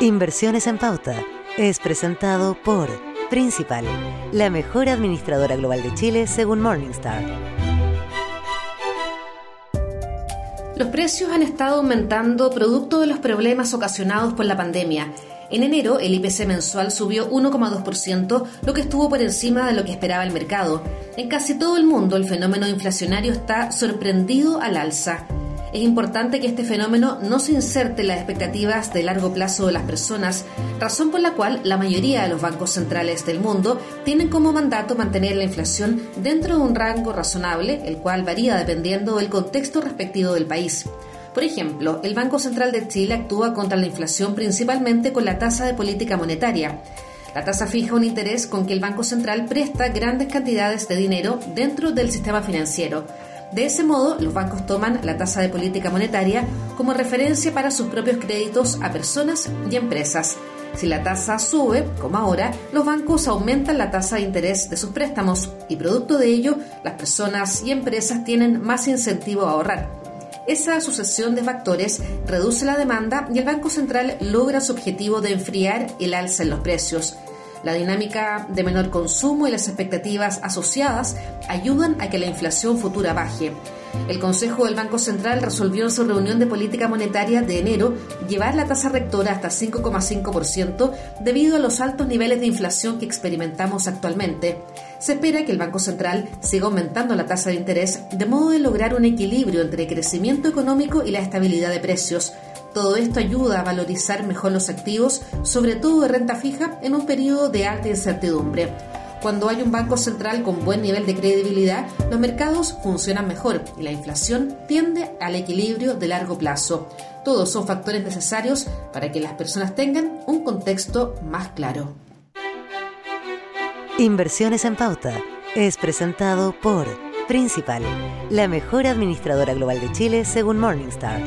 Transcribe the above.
Inversiones en Pauta es presentado por Principal, la mejor administradora global de Chile según Morningstar. Los precios han estado aumentando producto de los problemas ocasionados por la pandemia. En enero, el IPC mensual subió 1,2%, lo que estuvo por encima de lo que esperaba el mercado. En casi todo el mundo, el fenómeno inflacionario está sorprendido al alza. Es importante que este fenómeno no se inserte en las expectativas de largo plazo de las personas, razón por la cual la mayoría de los bancos centrales del mundo tienen como mandato mantener la inflación dentro de un rango razonable, el cual varía dependiendo del contexto respectivo del país. Por ejemplo, el Banco Central de Chile actúa contra la inflación principalmente con la tasa de política monetaria. La tasa fija un interés con que el Banco Central presta grandes cantidades de dinero dentro del sistema financiero de ese modo, los bancos toman la tasa de política monetaria como referencia para sus propios créditos a personas y empresas. Si la tasa sube, como ahora, los bancos aumentan la tasa de interés de sus préstamos y producto de ello, las personas y empresas tienen más incentivo a ahorrar. Esa sucesión de factores reduce la demanda y el Banco Central logra su objetivo de enfriar el alza en los precios. La dinámica de menor consumo y las expectativas asociadas ayudan a que la inflación futura baje. El Consejo del Banco Central resolvió en su reunión de política monetaria de enero llevar la tasa rectora hasta 5,5% debido a los altos niveles de inflación que experimentamos actualmente. Se espera que el Banco Central siga aumentando la tasa de interés de modo de lograr un equilibrio entre crecimiento económico y la estabilidad de precios. Todo esto ayuda a valorizar mejor los activos, sobre todo de renta fija, en un periodo de alta incertidumbre. Cuando hay un banco central con buen nivel de credibilidad, los mercados funcionan mejor y la inflación tiende al equilibrio de largo plazo. Todos son factores necesarios para que las personas tengan un contexto más claro. Inversiones en Pauta es presentado por Principal, la mejor administradora global de Chile según Morningstar.